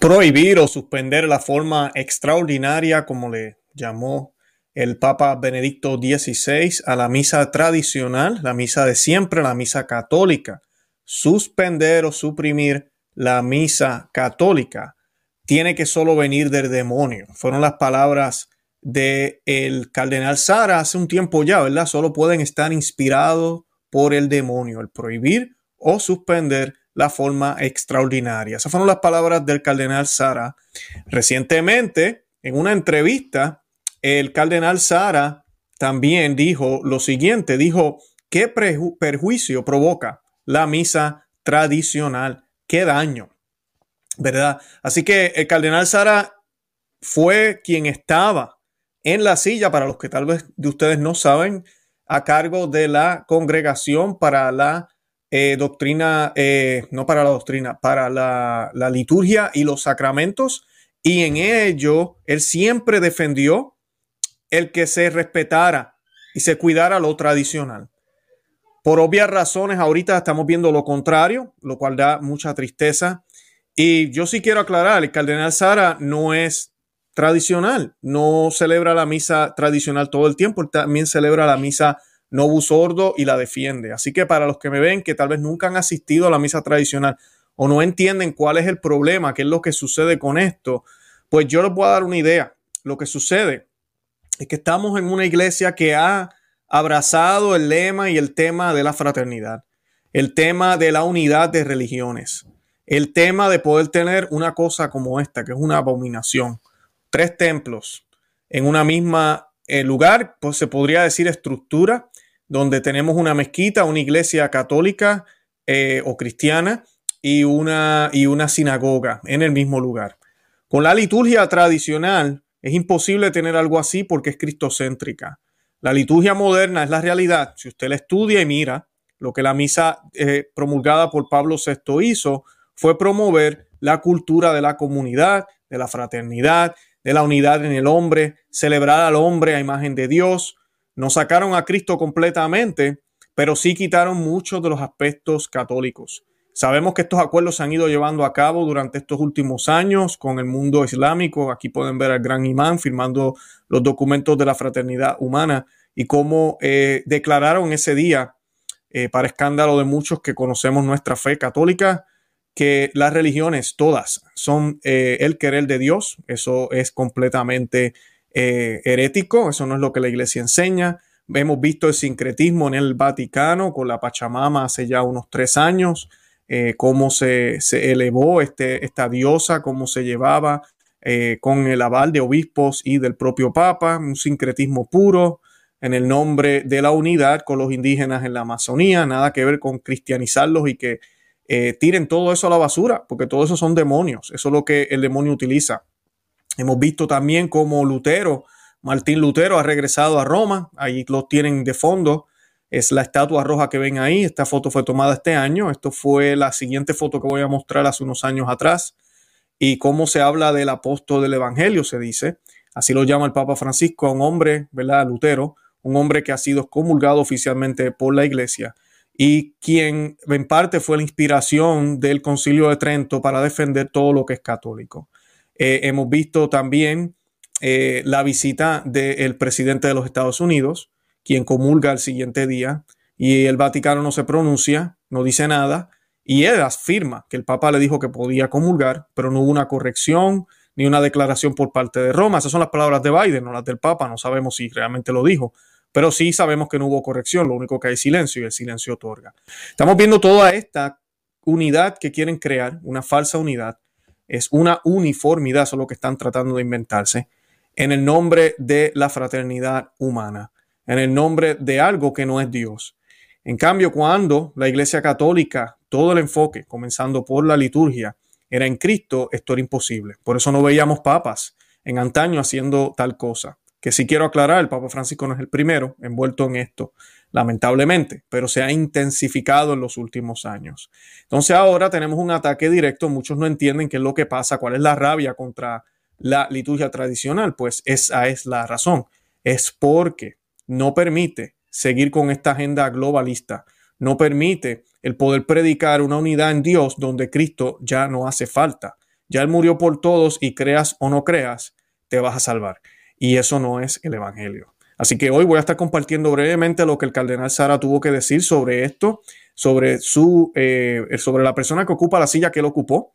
prohibir o suspender la forma extraordinaria, como le llamó el Papa Benedicto XVI, a la misa tradicional, la misa de siempre, la misa católica. Suspender o suprimir la misa católica tiene que solo venir del demonio. Fueron las palabras del el cardenal Sara hace un tiempo ya, ¿verdad? Solo pueden estar inspirados por el demonio, el prohibir o suspender la forma extraordinaria. Esas fueron las palabras del cardenal Sara. Recientemente, en una entrevista, el cardenal Sara también dijo lo siguiente, dijo, ¿qué perjuicio provoca la misa tradicional? ¿Qué daño? ¿Verdad? Así que el cardenal Sara fue quien estaba en la silla, para los que tal vez de ustedes no saben, a cargo de la congregación para la eh, doctrina, eh, no para la doctrina, para la, la liturgia y los sacramentos. Y en ello, él siempre defendió el que se respetara y se cuidara lo tradicional. Por obvias razones, ahorita estamos viendo lo contrario, lo cual da mucha tristeza. Y yo sí quiero aclarar, el cardenal Sara no es tradicional, no celebra la misa tradicional todo el tiempo, también celebra la misa no sordo y la defiende. Así que para los que me ven que tal vez nunca han asistido a la misa tradicional o no entienden cuál es el problema, qué es lo que sucede con esto, pues yo les voy a dar una idea. Lo que sucede es que estamos en una iglesia que ha abrazado el lema y el tema de la fraternidad, el tema de la unidad de religiones, el tema de poder tener una cosa como esta, que es una abominación, tres templos en una misma eh, lugar, pues se podría decir estructura, donde tenemos una mezquita, una iglesia católica eh, o cristiana y una, y una sinagoga en el mismo lugar. Con la liturgia tradicional es imposible tener algo así porque es cristocéntrica. La liturgia moderna es la realidad. Si usted la estudia y mira, lo que la misa eh, promulgada por Pablo VI hizo fue promover la cultura de la comunidad, de la fraternidad, de la unidad en el hombre, celebrar al hombre a imagen de Dios, no sacaron a Cristo completamente, pero sí quitaron muchos de los aspectos católicos. Sabemos que estos acuerdos se han ido llevando a cabo durante estos últimos años con el mundo islámico. Aquí pueden ver al gran imán firmando los documentos de la fraternidad humana y cómo eh, declararon ese día, eh, para escándalo de muchos que conocemos nuestra fe católica, que las religiones todas son eh, el querer de Dios. Eso es completamente eh, herético, eso no es lo que la iglesia enseña. Hemos visto el sincretismo en el Vaticano con la Pachamama hace ya unos tres años, eh, cómo se, elevó este, esta diosa, cómo se llevaba eh, con el aval de obispos y del propio Papa, un sincretismo puro en el nombre de la unidad con los indígenas en la Amazonía, nada que ver con cristianizarlos y que tiren todo eso a la basura, porque todo eso son demonios, eso es lo que el demonio utiliza Hemos visto también cómo Lutero, Martín Lutero, ha regresado a Roma. Ahí lo tienen de fondo. Es la estatua roja que ven ahí. Esta foto fue tomada este año. Esto fue la siguiente foto que voy a mostrar hace unos años atrás. Y cómo se habla del apóstol del Evangelio, se dice. Así lo llama el Papa Francisco, un hombre, ¿verdad? Lutero, un hombre que ha sido comulgado oficialmente por la iglesia y quien en parte fue la inspiración del concilio de Trento para defender todo lo que es católico. Eh, hemos visto también eh, la visita del presidente de los Estados Unidos, quien comulga el siguiente día, y el Vaticano no se pronuncia, no dice nada, y él afirma que el Papa le dijo que podía comulgar, pero no hubo una corrección ni una declaración por parte de Roma. Esas son las palabras de Biden, no las del Papa, no sabemos si realmente lo dijo, pero sí sabemos que no hubo corrección, lo único que hay silencio y el silencio otorga. Estamos viendo toda esta unidad que quieren crear, una falsa unidad, es una uniformidad, eso es lo que están tratando de inventarse, en el nombre de la fraternidad humana, en el nombre de algo que no es Dios. En cambio, cuando la Iglesia Católica, todo el enfoque, comenzando por la liturgia, era en Cristo, esto era imposible. Por eso no veíamos papas en antaño haciendo tal cosa. Que si quiero aclarar, el Papa Francisco no es el primero envuelto en esto lamentablemente, pero se ha intensificado en los últimos años. Entonces ahora tenemos un ataque directo, muchos no entienden qué es lo que pasa, cuál es la rabia contra la liturgia tradicional, pues esa es la razón, es porque no permite seguir con esta agenda globalista, no permite el poder predicar una unidad en Dios donde Cristo ya no hace falta. ya Él murió por todos y creas o no creas, te vas a salvar. Y eso no es el Evangelio. Así que hoy voy a estar compartiendo brevemente lo que el cardenal Sara tuvo que decir sobre esto, sobre, su, eh, sobre la persona que ocupa la silla que él ocupó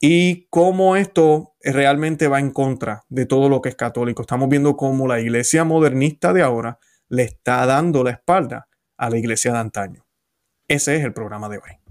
y cómo esto realmente va en contra de todo lo que es católico. Estamos viendo cómo la iglesia modernista de ahora le está dando la espalda a la iglesia de antaño. Ese es el programa de hoy.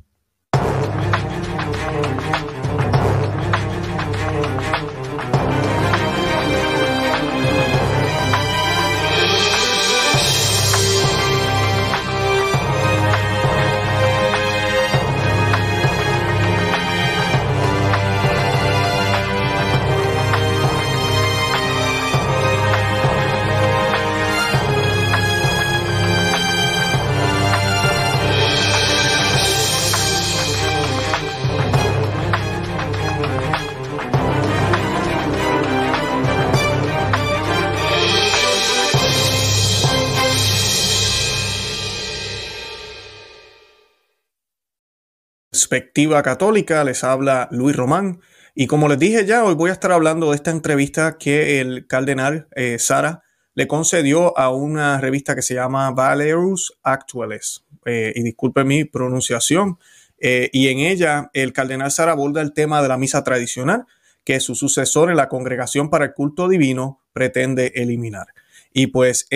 Perspectiva católica, les habla Luis Román. Y como les dije ya, hoy voy a estar hablando de esta entrevista que el cardenal eh, Sara le concedió a una revista que se llama Valerus Actuales. Eh, y disculpe mi pronunciación. Eh, y en ella el cardenal Sara aborda el tema de la misa tradicional que su sucesor en la Congregación para el Culto Divino pretende eliminar. Y pues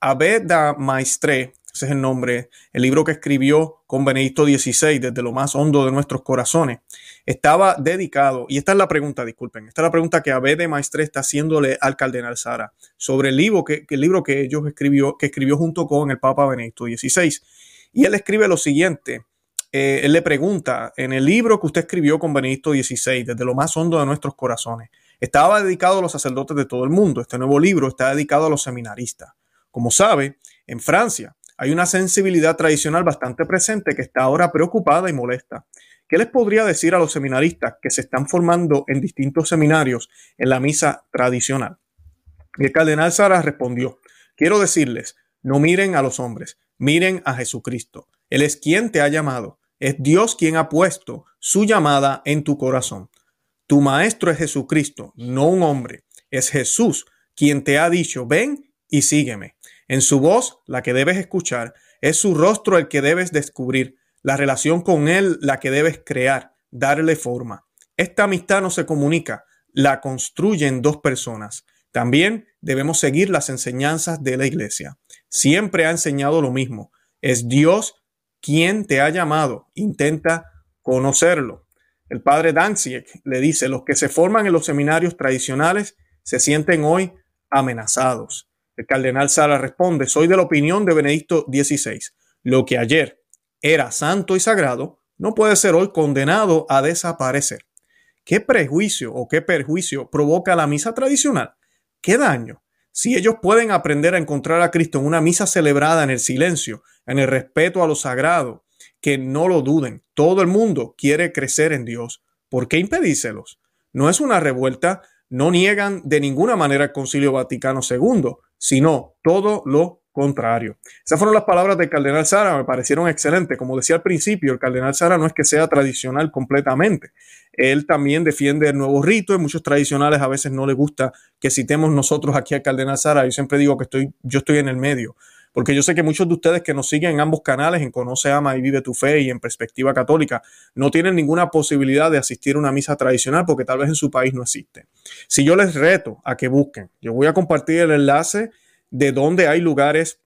Abeda Maestre ese es el nombre, el libro que escribió con Benedicto XVI desde lo más hondo de nuestros corazones, estaba dedicado, y esta es la pregunta, disculpen, esta es la pregunta que Abed de Maestre está haciéndole al cardenal Sara sobre el libro que, el libro que ellos escribió, que escribió junto con el Papa Benedicto XVI. Y él escribe lo siguiente, eh, él le pregunta, en el libro que usted escribió con Benedicto XVI, desde lo más hondo de nuestros corazones, estaba dedicado a los sacerdotes de todo el mundo. Este nuevo libro está dedicado a los seminaristas. Como sabe, en Francia, hay una sensibilidad tradicional bastante presente que está ahora preocupada y molesta. ¿Qué les podría decir a los seminaristas que se están formando en distintos seminarios en la misa tradicional? el cardenal Sara respondió, quiero decirles, no miren a los hombres, miren a Jesucristo. Él es quien te ha llamado, es Dios quien ha puesto su llamada en tu corazón. Tu maestro es Jesucristo, no un hombre, es Jesús quien te ha dicho, ven y sígueme. En su voz, la que debes escuchar, es su rostro el que debes descubrir, la relación con él la que debes crear, darle forma. Esta amistad no se comunica, la construyen dos personas. También debemos seguir las enseñanzas de la iglesia. Siempre ha enseñado lo mismo. Es Dios quien te ha llamado. Intenta conocerlo. El padre Danzig le dice, los que se forman en los seminarios tradicionales se sienten hoy amenazados. El cardenal Sara responde, soy de la opinión de Benedicto XVI. Lo que ayer era santo y sagrado no puede ser hoy condenado a desaparecer. ¿Qué prejuicio o qué perjuicio provoca la misa tradicional? ¿Qué daño? Si ellos pueden aprender a encontrar a Cristo en una misa celebrada en el silencio, en el respeto a lo sagrado, que no lo duden. Todo el mundo quiere crecer en Dios. ¿Por qué impedíselos? No es una revuelta, no niegan de ninguna manera el Concilio Vaticano II, sino todo lo contrario. Esas fueron las palabras del cardenal Sara, me parecieron excelentes. Como decía al principio, el cardenal Sara no es que sea tradicional completamente. Él también defiende el nuevo rito y muchos tradicionales a veces no le gusta que citemos nosotros aquí al cardenal Sara. Yo siempre digo que estoy, yo estoy en el medio porque yo sé que muchos de ustedes que nos siguen en ambos canales, en Conoce, Ama y Vive tu Fe y en Perspectiva Católica, no tienen ninguna posibilidad de asistir a una misa tradicional porque tal vez en su país no existe. Si yo les reto a que busquen, yo voy a compartir el enlace de donde hay lugares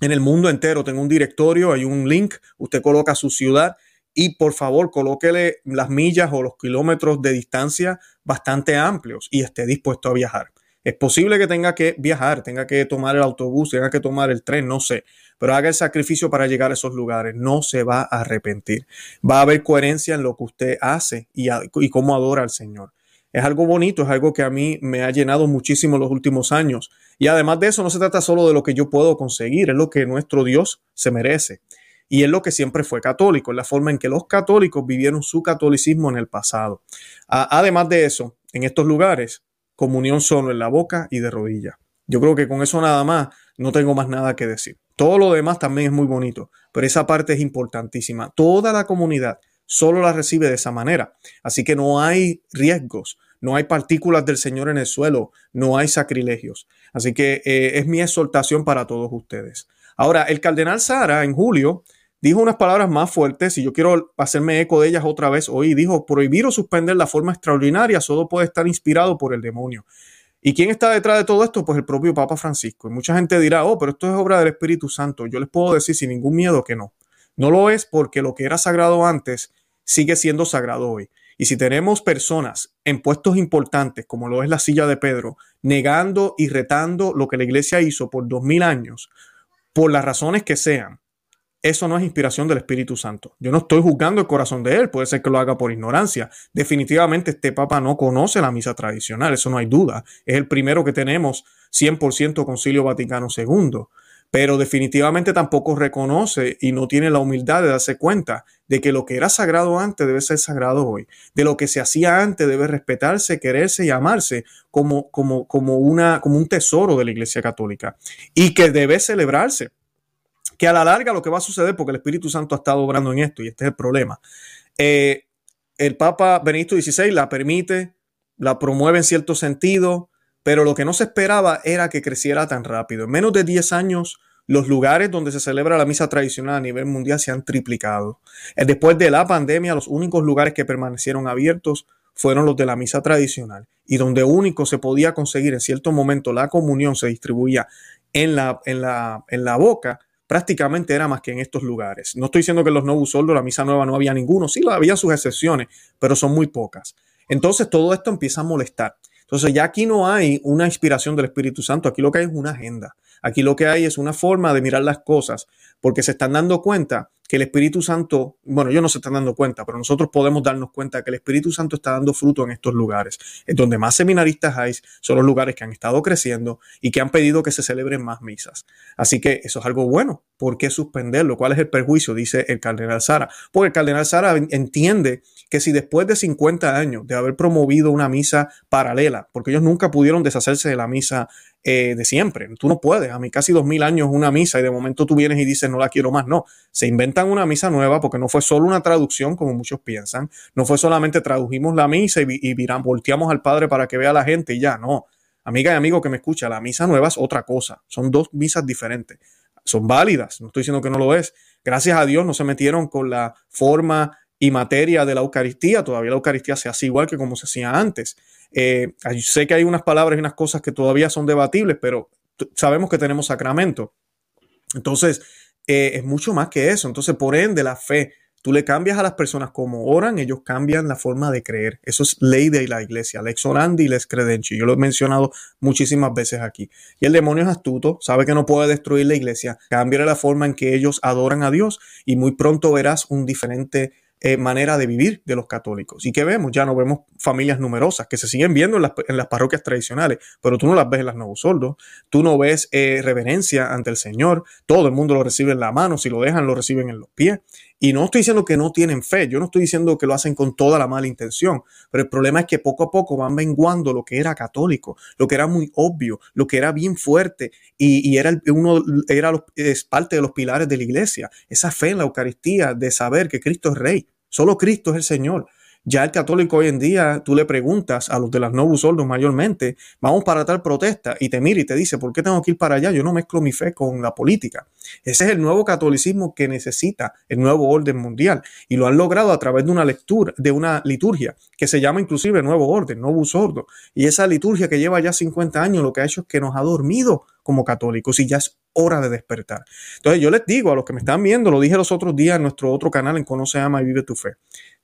en el mundo entero. Tengo un directorio, hay un link, usted coloca su ciudad y por favor colóquele las millas o los kilómetros de distancia bastante amplios y esté dispuesto a viajar. Es posible que tenga que viajar, tenga que tomar el autobús, tenga que tomar el tren, no sé, pero haga el sacrificio para llegar a esos lugares. No se va a arrepentir. Va a haber coherencia en lo que usted hace y, cómo adora al Señor. Es algo bonito, es algo que a mí me ha llenado muchísimo los últimos años. Y además de eso, no se trata solo de lo que yo puedo conseguir, es lo que nuestro Dios se merece. Y es lo que siempre fue católico, es la forma en que los católicos vivieron su catolicismo en el pasado. Además de eso, en estos lugares comunión solo en la boca y de rodillas. Yo creo que con eso nada más no tengo más nada que decir. Todo lo demás también es muy bonito, pero esa parte es importantísima. Toda la comunidad solo la recibe de esa manera. Así que no hay riesgos, no hay partículas del Señor en el suelo, no hay sacrilegios. Así que eh, es mi exhortación para todos ustedes. Ahora, el cardenal Sara en julio dijo unas palabras más fuertes y yo quiero hacerme eco de ellas otra vez hoy. Dijo, prohibir o suspender la forma extraordinaria solo puede estar inspirado por el demonio. ¿Y quién está detrás de todo esto? Pues el propio Papa Francisco. Y mucha gente dirá, oh, pero esto es obra del Espíritu Santo. Yo les puedo decir sin ningún miedo que no. No lo es porque lo que era sagrado antes sigue siendo sagrado hoy. Y si tenemos personas en puestos importantes, como lo es la silla de Pedro, negando y retando lo que la iglesia hizo por dos mil años, por las razones que sean, eso no es inspiración del Espíritu Santo. Yo no estoy juzgando el corazón de él, puede ser que lo haga por ignorancia. Definitivamente este Papa no conoce la misa tradicional, eso no hay duda. Es el primero que tenemos 100% Concilio Vaticano II, pero definitivamente tampoco reconoce y no tiene la humildad de darse cuenta de que lo que era sagrado antes debe ser sagrado hoy, de lo que se hacía antes debe respetarse, quererse y amarse como, como, como, una, como un tesoro de la Iglesia Católica y que debe celebrarse que a la larga lo que va a suceder, porque el Espíritu Santo ha estado obrando en esto y este es el problema, eh, el Papa Benedicto XVI la permite, la promueve en cierto sentido, pero lo que no se esperaba era que creciera tan rápido. En menos de 10 años, los lugares donde se celebra la misa tradicional a nivel mundial se han triplicado. Eh, después de la pandemia, los únicos lugares que permanecieron abiertos fueron los de la misa tradicional y donde único se podía conseguir en cierto momento la comunión se distribuía en la, en la, en la boca, prácticamente era más que en estos lugares. No estoy diciendo que los Novus Ordo, la misa nueva, no había ninguno, sí había sus excepciones, pero son muy pocas. Entonces todo esto empieza a molestar. Entonces ya aquí no hay una inspiración del Espíritu Santo, aquí lo que hay es una agenda. Aquí lo que hay es una forma de mirar las cosas, porque se están dando cuenta que el Espíritu Santo, bueno, ellos no se están dando cuenta, pero nosotros podemos darnos cuenta que el Espíritu Santo está dando fruto en estos lugares. Es donde más seminaristas hay, son los lugares que han estado creciendo y que han pedido que se celebren más misas. Así que eso es algo bueno. ¿Por qué suspenderlo? ¿Cuál es el perjuicio? Dice el cardenal Sara. Porque el cardenal Sara entiende que si después de 50 años de haber promovido una misa paralela, porque ellos nunca pudieron deshacerse de la misa eh, de siempre, tú no puedes, a mí casi 2000 años una misa y de momento tú vienes y dices no la quiero más, no, se inventan una misa nueva porque no fue solo una traducción como muchos piensan, no fue solamente tradujimos la misa y, y volteamos al Padre para que vea a la gente y ya, no. Amiga y amigo que me escucha, la misa nueva es otra cosa, son dos misas diferentes, son válidas, no estoy diciendo que no lo es. Gracias a Dios no se metieron con la forma y materia de la Eucaristía. Todavía la Eucaristía se hace igual que como se hacía antes. Eh, sé que hay unas palabras y unas cosas que todavía son debatibles, pero sabemos que tenemos sacramento. Entonces, eh, es mucho más que eso. Entonces, por ende, la fe, tú le cambias a las personas como oran, ellos cambian la forma de creer. Eso es ley de la iglesia, lex orandi y lex credenci. Yo lo he mencionado muchísimas veces aquí. Y el demonio es astuto, sabe que no puede destruir la iglesia, cambia la forma en que ellos adoran a Dios y muy pronto verás un diferente eh, manera de vivir de los católicos. ¿Y qué vemos? Ya no vemos familias numerosas que se siguen viendo en las, parroquias tradicionales, pero tú no las ves en las nuevos soldos, tú no ves eh, reverencia ante el Señor, todo el mundo lo recibe en la mano, si lo dejan lo reciben en los pies. Y no estoy diciendo que no tienen fe, yo no estoy diciendo que lo hacen con toda la mala intención, pero el problema es que poco a poco van menguando lo que era católico, lo que era muy obvio, lo que era bien fuerte y, era uno era es parte de los pilares de la iglesia, esa fe en la Eucaristía de saber que Cristo es rey, solo Cristo es el Señor. Ya el católico hoy en día, tú le preguntas a los de las Novus Ordo mayormente, vamos para tal protesta, y te mira y te dice, ¿por qué tengo que ir para allá? Yo no mezclo mi fe con la política. Ese es el nuevo catolicismo que necesita el nuevo orden mundial, y lo han logrado a través de una lectura, de una liturgia, que se llama inclusive Nuevo Orden, Novus Ordo. Y esa liturgia que lleva ya 50 años, lo que ha hecho es que nos ha dormido como católicos y ya es hora de despertar. Entonces yo les digo a los que me están viendo, lo dije los otros días en nuestro otro canal en Conoce, Ama y Vive tu Fe.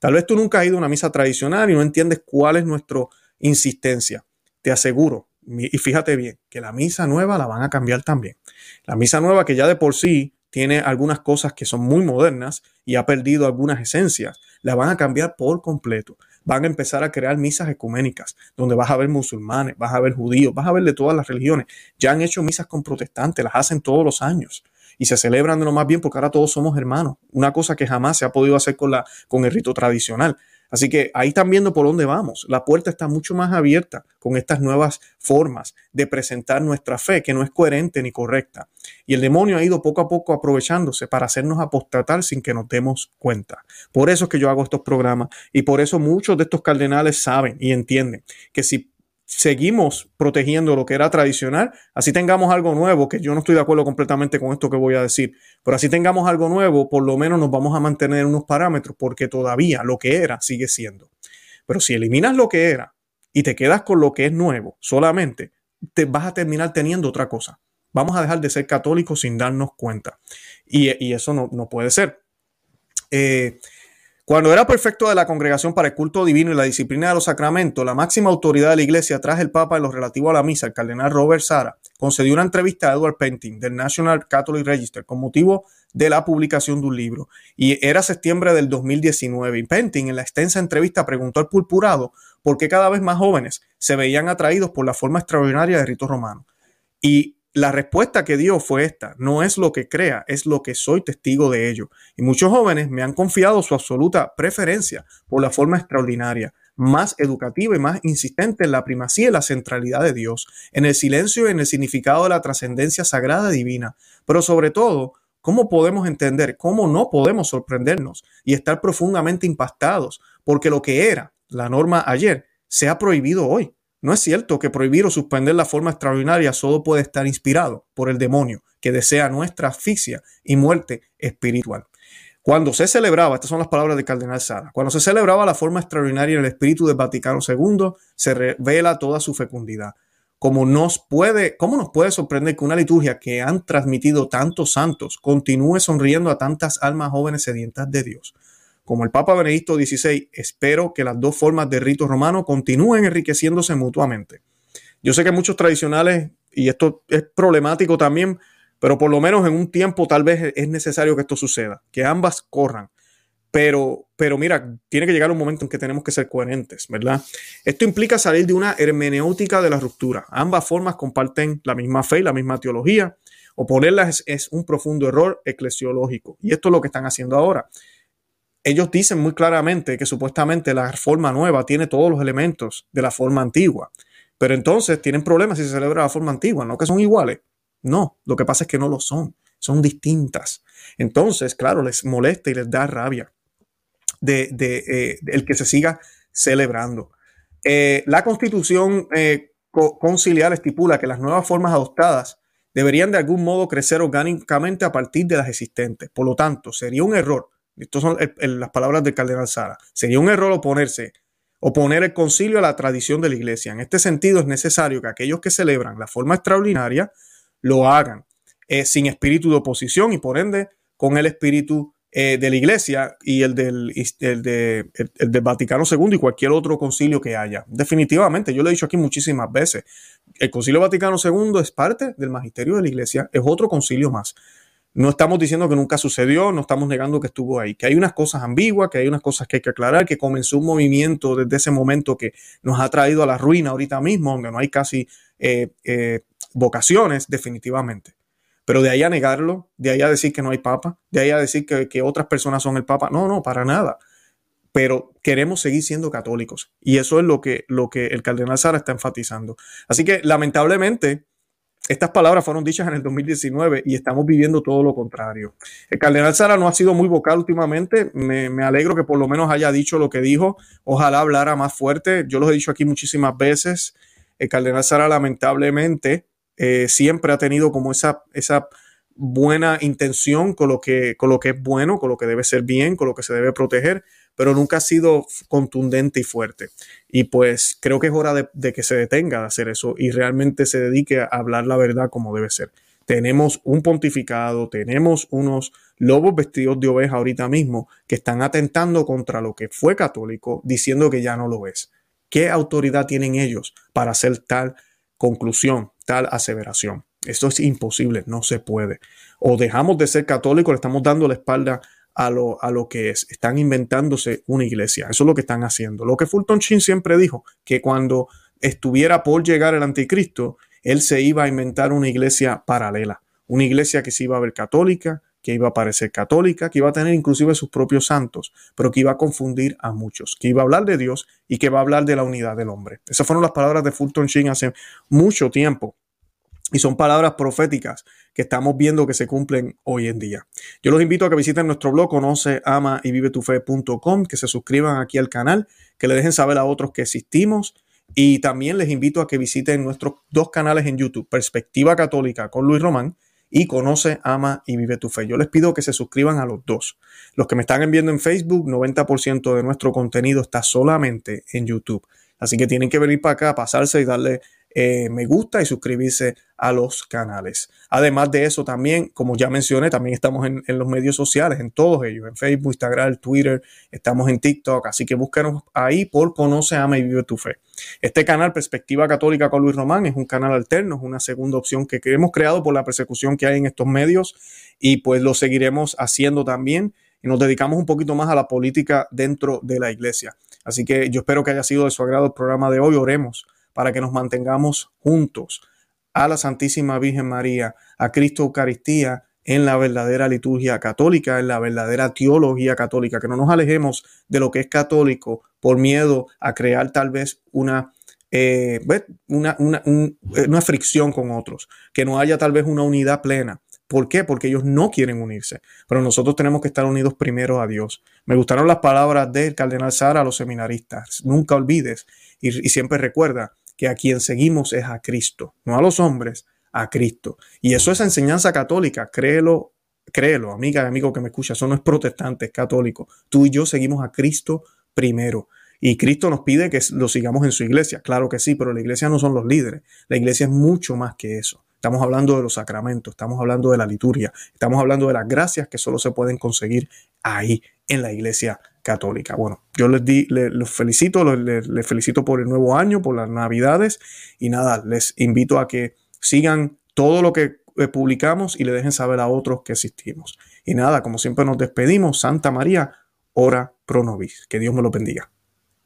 Tal vez tú nunca has ido a una misa tradicional y no entiendes cuál es nuestra insistencia. Te aseguro, y fíjate bien, que la misa nueva la van a cambiar también. La misa nueva que ya de por sí tiene algunas cosas que son muy modernas y ha perdido algunas esencias, la van a cambiar por completo. Van a empezar a crear misas ecuménicas, donde vas a ver musulmanes, vas a ver judíos, vas a ver de todas las religiones. Ya han hecho misas con protestantes, las hacen todos los años y se celebran de lo más bien porque ahora todos somos hermanos. Una cosa que jamás se ha podido hacer con, la, con el rito tradicional. Así que ahí están viendo por dónde vamos. La puerta está mucho más abierta con estas nuevas formas de presentar nuestra fe, que no es coherente ni correcta. Y el demonio ha ido poco a poco aprovechándose para hacernos apostatar sin que nos demos cuenta. Por eso es que yo hago estos programas y por eso muchos de estos cardenales saben y entienden que si seguimos protegiendo lo que era tradicional, así tengamos algo nuevo, que yo no estoy de acuerdo completamente con esto que voy a decir, pero así tengamos algo nuevo, por lo menos nos vamos a mantener unos parámetros, porque todavía lo que era sigue siendo. Pero si eliminas lo que era y te quedas con lo que es nuevo solamente, te vas a terminar teniendo otra cosa. Vamos a dejar de ser católicos sin darnos cuenta. Y, eso no, no, puede ser. Eh, cuando era perfecto de la congregación para el culto divino y la disciplina de los sacramentos, la máxima autoridad de la iglesia tras el Papa en lo relativo a la misa, el cardenal Robert Sara, concedió una entrevista a Edward Penting del National Catholic Register con motivo de la publicación de un libro. Y era septiembre del 2019. Y Penting en la extensa entrevista preguntó al purpurado por qué cada vez más jóvenes se veían atraídos por la forma extraordinaria de rito romano. Y la respuesta que dio fue esta, no es lo que crea, es lo que soy testigo de ello. Y muchos jóvenes me han confiado su absoluta preferencia por la forma extraordinaria, más educativa y más insistente en la primacía y la centralidad de Dios, en el silencio y en el significado de la trascendencia sagrada divina, pero sobre todo, ¿cómo podemos entender, cómo no podemos sorprendernos y estar profundamente impactados porque lo que era la norma ayer se ha prohibido hoy? No es cierto que prohibir o suspender la forma extraordinaria solo puede estar inspirado por el demonio que desea nuestra asfixia y muerte espiritual. Cuando se celebraba, estas son las palabras del cardenal Sara, cuando se celebraba la forma extraordinaria en el espíritu del Vaticano II, se revela toda su fecundidad. Nos puede, ¿Cómo nos puede sorprender que una liturgia que han transmitido tantos santos continúe sonriendo a tantas almas jóvenes sedientas de Dios? Como el Papa Benedicto XVI, espero que las dos formas de rito romano continúen enriqueciéndose mutuamente. Yo sé que muchos tradicionales, y esto es problemático también, pero por lo menos en un tiempo tal vez es necesario que esto suceda, que ambas corran. Pero, pero mira, tiene que llegar un momento en que tenemos que ser coherentes, ¿verdad? Esto implica salir de una hermenéutica de la ruptura. Ambas formas comparten la misma fe y la misma teología. Oponerlas es un profundo error eclesiológico. Y esto es lo que están haciendo ahora ellos dicen muy claramente que supuestamente la forma nueva tiene todos los elementos de la forma antigua. Pero entonces tienen problemas si se celebra la forma antigua, no que son iguales. No, lo que pasa es que no lo son, son distintas. Entonces, claro, les molesta y les da rabia de, eh, el que se siga celebrando. Eh, la constitución eh, conciliar estipula que las nuevas formas adoptadas deberían de algún modo crecer orgánicamente a partir de las existentes. Por lo tanto, sería un error estas son las palabras del cardenal Sara. Sería un error oponerse, oponer el concilio a la tradición de la iglesia. En este sentido, es necesario que aquellos que celebran la forma extraordinaria lo hagan eh, sin espíritu de oposición y por ende con el espíritu eh, de la iglesia y el del, de, el del Vaticano II y cualquier otro concilio que haya. Definitivamente, yo lo he dicho aquí muchísimas veces, el concilio Vaticano II es parte del magisterio de la iglesia, es otro concilio más. No estamos diciendo que nunca sucedió, no estamos negando que estuvo ahí, que hay unas cosas ambiguas, que hay unas cosas que hay que aclarar, que comenzó un movimiento desde ese momento que nos ha traído a la ruina ahorita mismo, donde no hay casi eh, eh, vocaciones, definitivamente. Pero de ahí a negarlo, de ahí a decir que no hay papa, de ahí a decir que, otras personas son el papa, no, no, para nada. Pero queremos seguir siendo católicos. Y eso es lo que, lo que el cardenal Sara está enfatizando. Así que lamentablemente, estas palabras fueron dichas en el 2019 y estamos viviendo todo lo contrario. El cardenal Sara no ha sido muy vocal últimamente. Me, alegro que por lo menos haya dicho lo que dijo. Ojalá hablara más fuerte. Yo lo he dicho aquí muchísimas veces. El cardenal Sara lamentablemente eh, siempre ha tenido como esa, esa buena intención con lo, que, con lo que es bueno, con lo que debe ser bien, con lo que se debe proteger, pero nunca ha sido contundente y fuerte. Y pues creo que es hora de, que se detenga de hacer eso y realmente se dedique a hablar la verdad como debe ser. Tenemos un pontificado, tenemos unos lobos vestidos de oveja ahorita mismo que están atentando contra lo que fue católico, diciendo que ya no lo es. ¿Qué autoridad tienen ellos para hacer tal conclusión, tal aseveración? Esto es imposible, no se puede. O dejamos de ser católicos, le estamos dando la espalda a lo, a lo que es. Están inventándose una iglesia. Eso es lo que están haciendo. Lo que Fulton Sheen siempre dijo, que cuando estuviera por llegar el anticristo, él se iba a inventar una iglesia paralela. Una iglesia que se iba a ver católica, que iba a parecer católica, que iba a tener inclusive sus propios santos, pero que iba a confundir a muchos, que iba a hablar de Dios y que va a hablar de la unidad del hombre. Esas fueron las palabras de Fulton Sheen hace mucho tiempo. Y son palabras proféticas que estamos viendo que se cumplen hoy en día. Yo los invito a que visiten nuestro blog conoce, ama y vive tu fe.com, que se suscriban aquí al canal, que le dejen saber a otros que existimos y también les invito a que visiten nuestros dos canales en YouTube, Perspectiva Católica con Luis Román y Conoce, Ama y Vive tu Fe. Yo les pido que se suscriban a los dos. Los que me están viendo en Facebook, 90% de nuestro contenido está solamente en YouTube. Así que tienen que venir para acá, pasarse y darle eh, me gusta y suscribirse a los canales. Además de eso, también, como ya mencioné, también estamos en, los medios sociales, en todos ellos, en Facebook, Instagram, Twitter, estamos en TikTok, así que búscanos ahí por Conoce, Ama y Vive tu Fe. Este canal, Perspectiva Católica con Luis Román, es un canal alterno, es una segunda opción que hemos creado por la persecución que hay en estos medios y pues lo seguiremos haciendo también y nos dedicamos un poquito más a la política dentro de la iglesia. Así que yo espero que haya sido de su agrado el programa de hoy. Oremos para que nos mantengamos juntos a la Santísima Virgen María, a Cristo Eucaristía, en la verdadera liturgia católica, en la verdadera teología católica, que no nos alejemos de lo que es católico por miedo a crear tal vez una, eh, una, una, una, fricción con otros, que no haya tal vez una unidad plena. ¿Por qué? Porque ellos no quieren unirse, pero nosotros tenemos que estar unidos primero a Dios. Me gustaron las palabras del cardenal Sara a los seminaristas. Nunca olvides y siempre recuerda que a quien seguimos es a Cristo, no a los hombres, a Cristo. Y eso es enseñanza católica, créelo, créelo, amiga y amigo que me escucha, eso no es protestante, es católico. Tú y yo seguimos a Cristo primero. Y Cristo nos pide que lo sigamos en su iglesia. Claro que sí, pero la iglesia no son los líderes. La iglesia es mucho más que eso. Estamos hablando de los sacramentos, estamos hablando de la liturgia, estamos hablando de las gracias que solo se pueden conseguir ahí en la iglesia católica. Bueno, yo les di, los felicito, les, les felicito por el nuevo año, por las navidades y nada, les invito a que sigan todo lo que eh, publicamos y le dejen saber a otros que existimos. Y nada, como siempre nos despedimos, Santa María, ora pro nobis. Que Dios me lo bendiga.